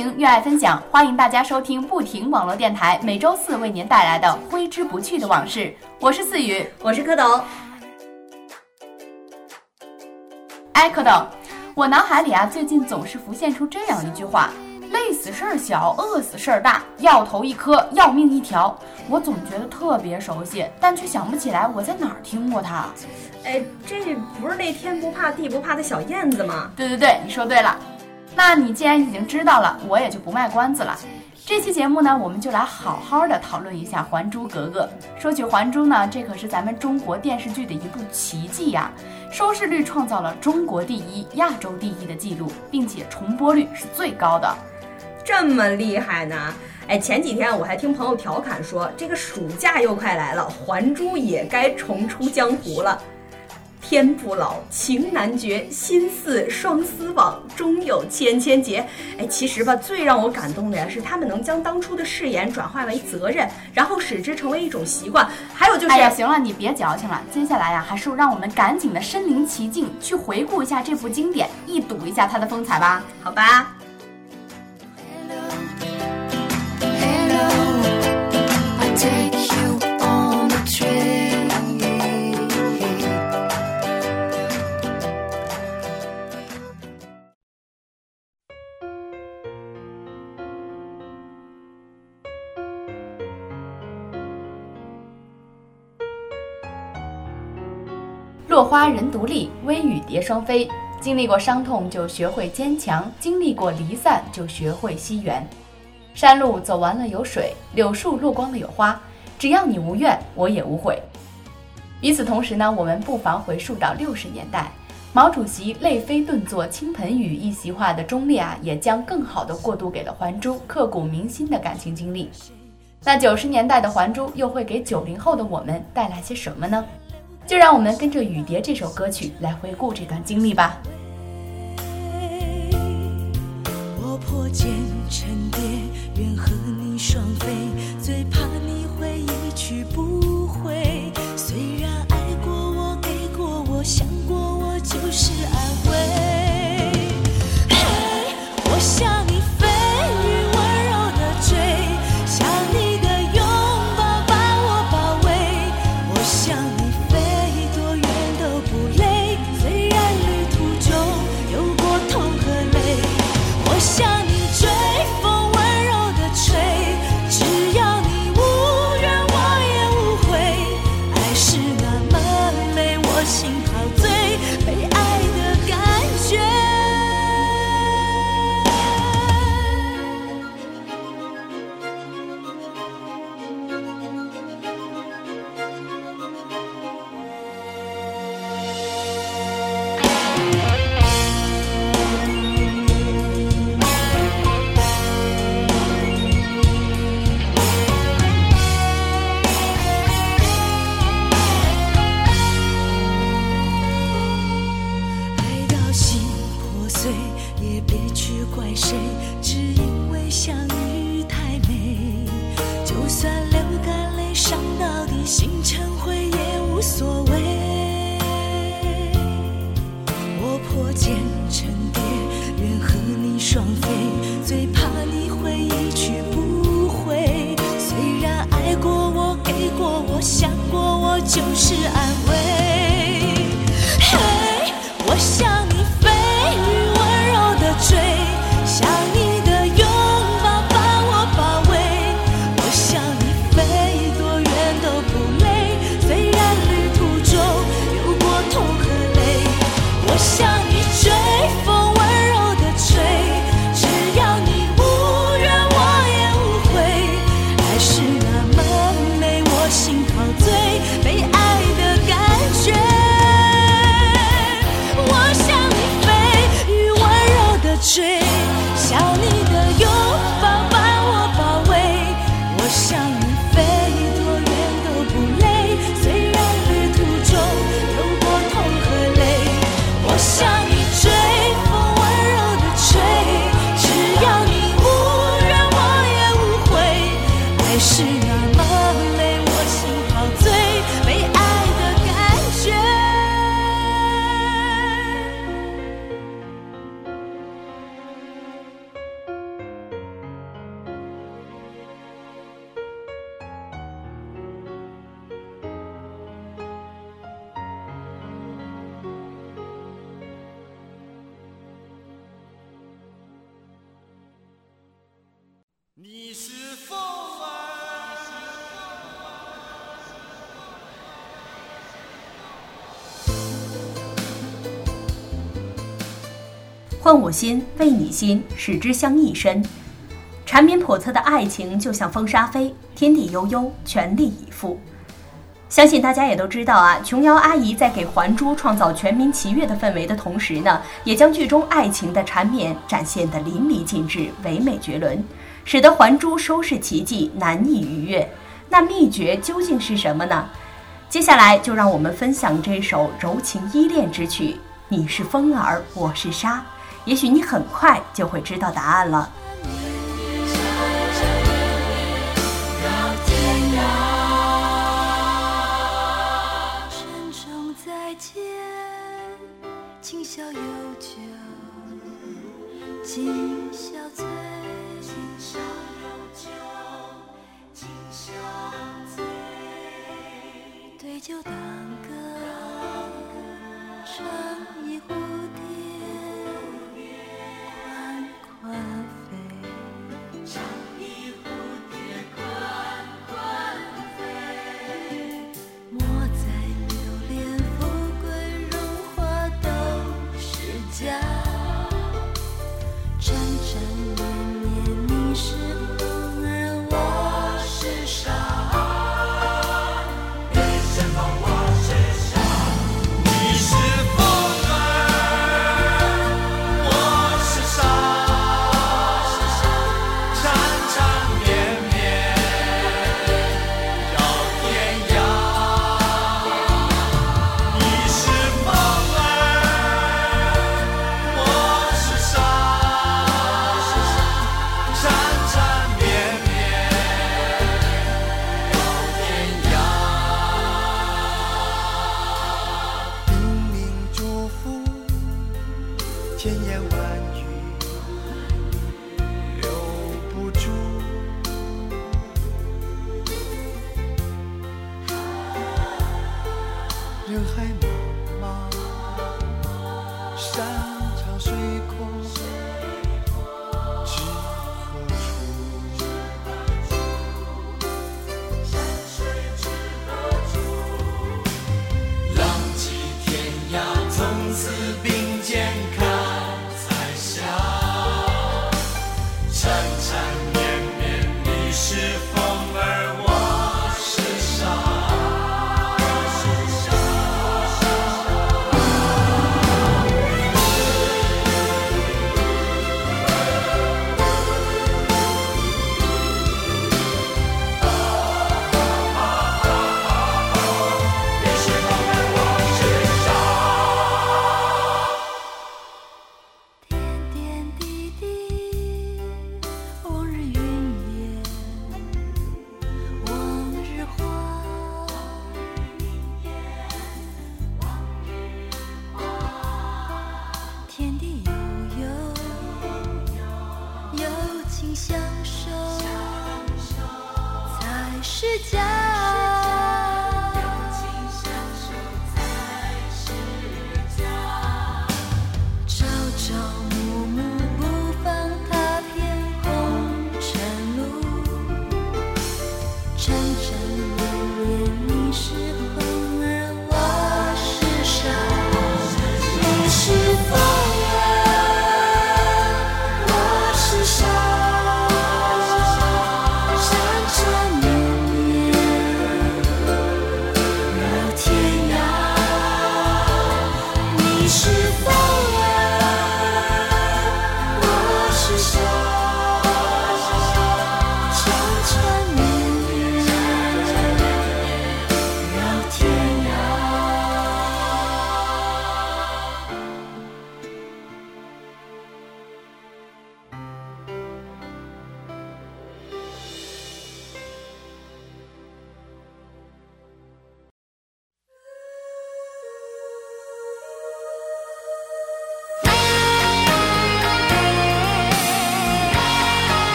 情，越爱分享，欢迎大家收听不停网络电台，每周四为您带来的挥之不去的往事。我是四雨，我是蝌蚪。哎，蝌蚪，我脑海里啊，最近总是浮现出这样一句话：累死事儿小，饿死事儿大，要头一颗，要命一条。我总觉得特别熟悉，但却想不起来我在哪儿听过它。哎，这不是那天不怕地不怕的小燕子吗？对对对，你说对了。那你既然已经知道了，我也就不卖关子了。这期节目呢，我们就来好好的讨论一下《还珠格格》。说起《还珠》呢，这可是咱们中国电视剧的一部奇迹呀，收视率创造了中国第一、亚洲第一的记录，并且重播率是最高的。这么厉害呢？哎，前几天我还听朋友调侃说，这个暑假又快来了，《还珠》也该重出江湖了。天不老，情难绝，心似双丝网，终有千千结。哎，其实吧，最让我感动的呀，是他们能将当初的誓言转化为责任，然后使之成为一种习惯。还有就是，哎呀，行了，你别矫情了。接下来呀，还是让我们赶紧的身临其境，去回顾一下这部经典，一睹一下它的风采吧。好吧。独立，微雨蝶双飞。经历过伤痛，就学会坚强；经历过离散，就学会惜缘。山路走完了有水，柳树落光了有花。只要你无怨，我也无悔。与此同时呢，我们不妨回溯到六十年代，毛主席“泪飞顿作倾盆雨”一席话的忠烈啊，也将更好的过渡给了《还珠》刻骨铭心的感情经历。那九十年代的《还珠》又会给九零后的我们带来些什么呢？就让我们跟着《雨蝶》这首歌曲来回顾这段经历吧。我破茧成蝶，愿和你双飞，也别去怪谁只因为相遇太美。就算流干泪伤到底心成灰也无所谓。我破茧成蝶愿和你双飞最怕你会一去不回。虽然爱过我给过我想过我就是安慰。换我心，为你心，使之相一身。缠绵叵测的爱情就像风沙飞，天地悠悠，全力以赴。相信大家也都知道啊，琼瑶阿姨在给《还珠》创造全民齐悦的氛围的同时呢，也将剧中爱情的缠绵展现得淋漓尽致、唯美绝伦，使得《还珠》收视奇迹难以逾越。那秘诀究竟是什么呢？接下来就让我们分享这首柔情依恋之曲《你是风儿，我是沙》，也许你很快就会知道答案了。珍重再见，今宵有酒今宵醉。今宵有酒今宵醉。对酒当歌，唱一蝴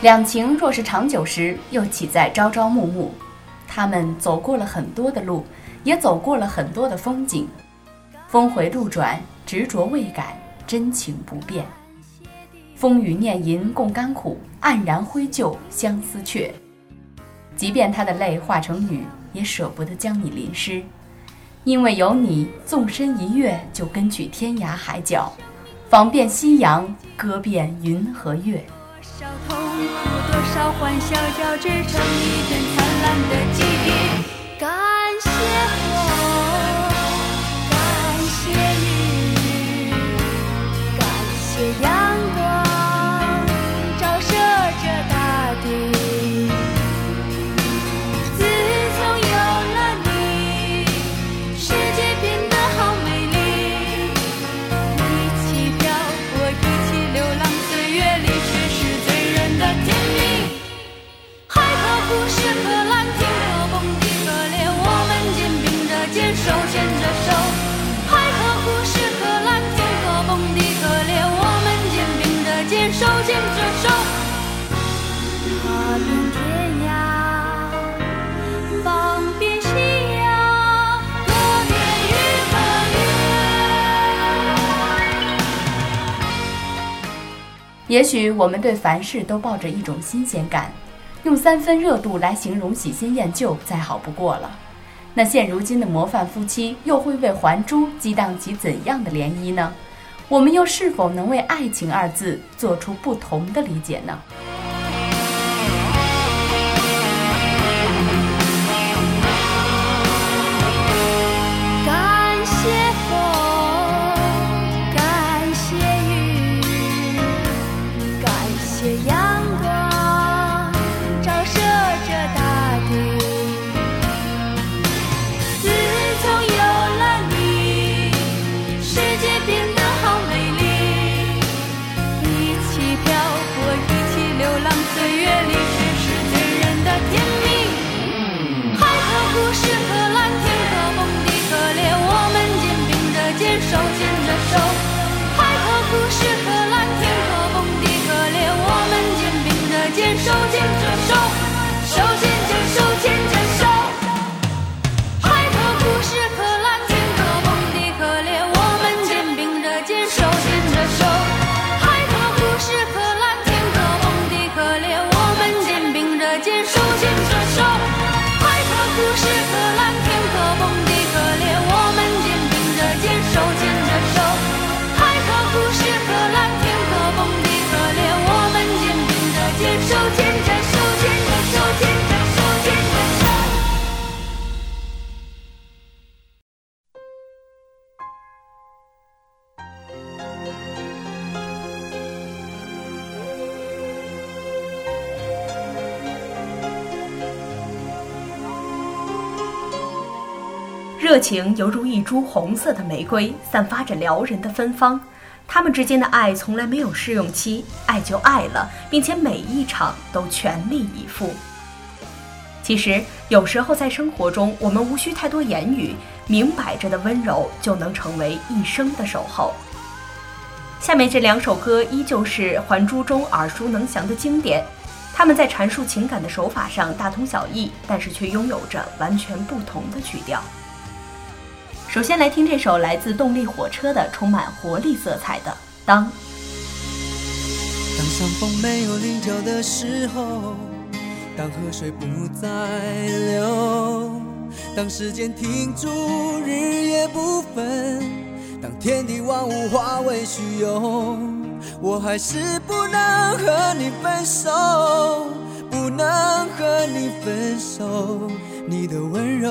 两情若是长久时，又岂在朝朝暮暮？他们走过了很多的路，也走过了很多的风景。峰回路转，执着未改，真情不变。风雨念银共甘苦，黯然挥旧相思却。即便他的泪化成雨，也舍不得将你淋湿。因为有你，纵身一跃就跟去天涯海角，访遍夕阳，歌遍云和月。多少痛苦，多少欢笑，交织成一片灿烂的也许我们对凡事都抱着一种新鲜感，用三分热度来形容喜新厌旧，再好不过了。那现如今的模范夫妻，又会为《还珠》激荡起怎样的涟漪呢？我们又是否能为“爱情”二字做出不同的理解呢？情犹如一株红色的玫瑰，散发着撩人的芬芳。他们之间的爱从来没有试用期，爱就爱了，并且每一场都全力以赴。其实，有时候在生活中，我们无需太多言语，明摆着的温柔就能成为一生的守候。下面这两首歌依旧是《还珠》中耳熟能详的经典，他们在阐述情感的手法上大同小异，但是却拥有着完全不同的曲调。首先来听这首来自动力火车的充满活力色彩的《当》。当山峰没有棱角的时候，当河水不再流，当时间停住，日夜不分，当天地万物化为虚有，我还是不能和你分手，不能和你分手，你的温柔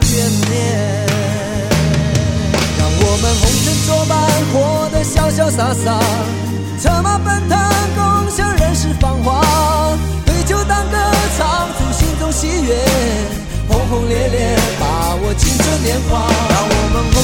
让我们红尘作伴，活得潇潇洒洒，策马奔腾，共享人世繁华。对酒当歌，唱出心中喜悦，轰轰烈烈，把握青春年华。让我们红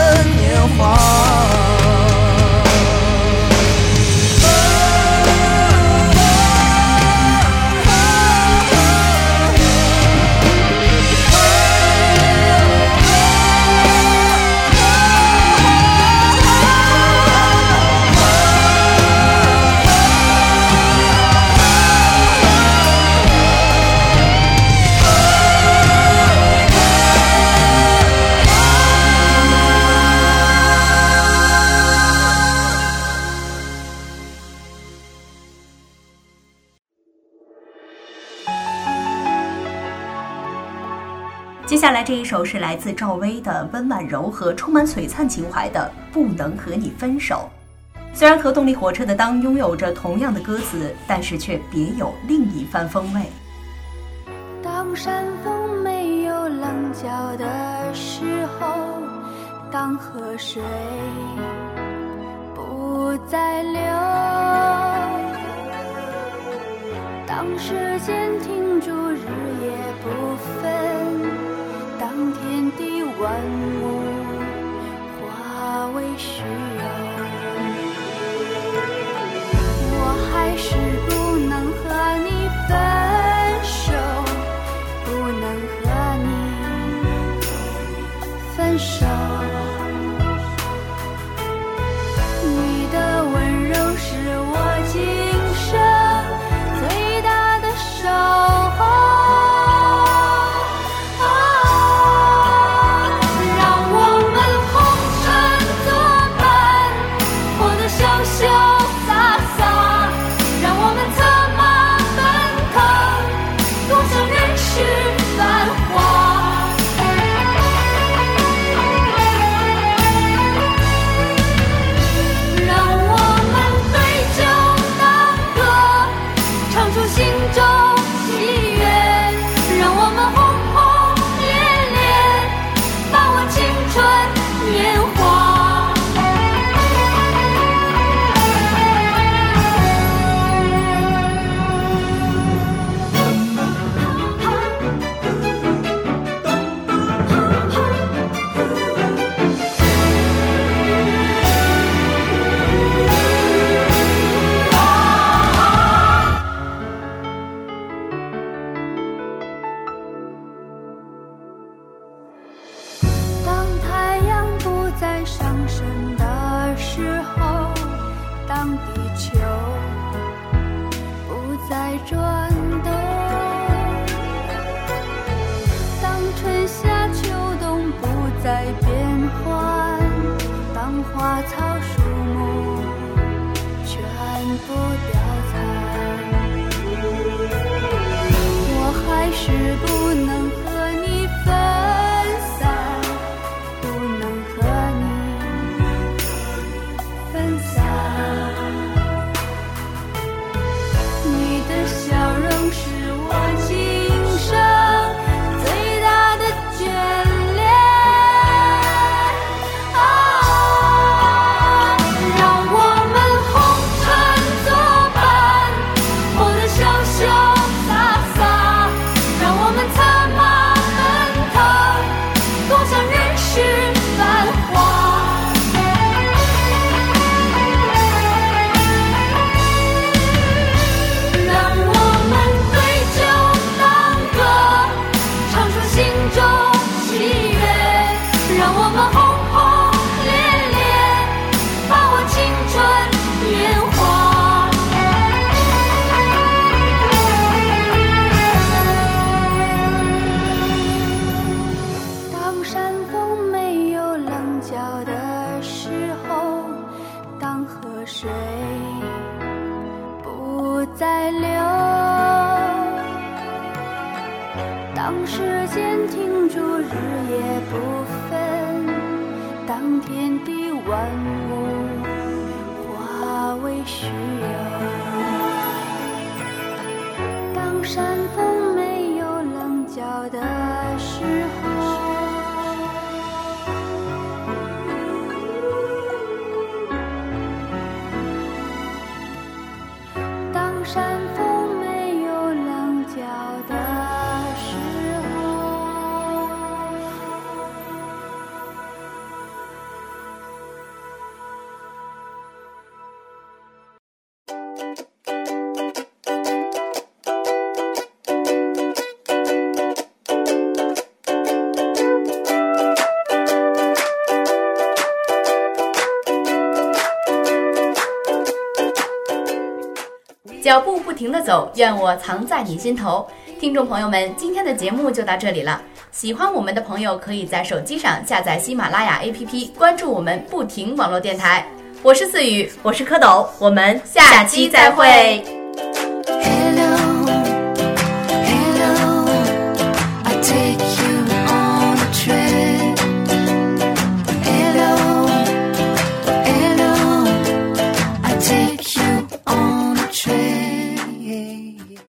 首是来自赵薇的温婉柔和、充满璀璨情怀的《不能和你分手》。虽然和动力火车的《当》拥有着同样的歌词，但是却别有另一番风味。当山峰没有棱角的时候，当河水不再流，当时间停住，日夜不分，万物化为虚有。我还是不能和你分手，不能和你分手。当花草树木全部凋当时间停住，日夜不分，当天地万物化为虚有，不停的走，愿我藏在你心头。听众朋友们，今天的节目就到这里了。喜欢我们的朋友，可以在手机上下载喜马拉雅 APP，关注我们不停网络电台。我是四雨，我是蝌蚪，我们下期再会。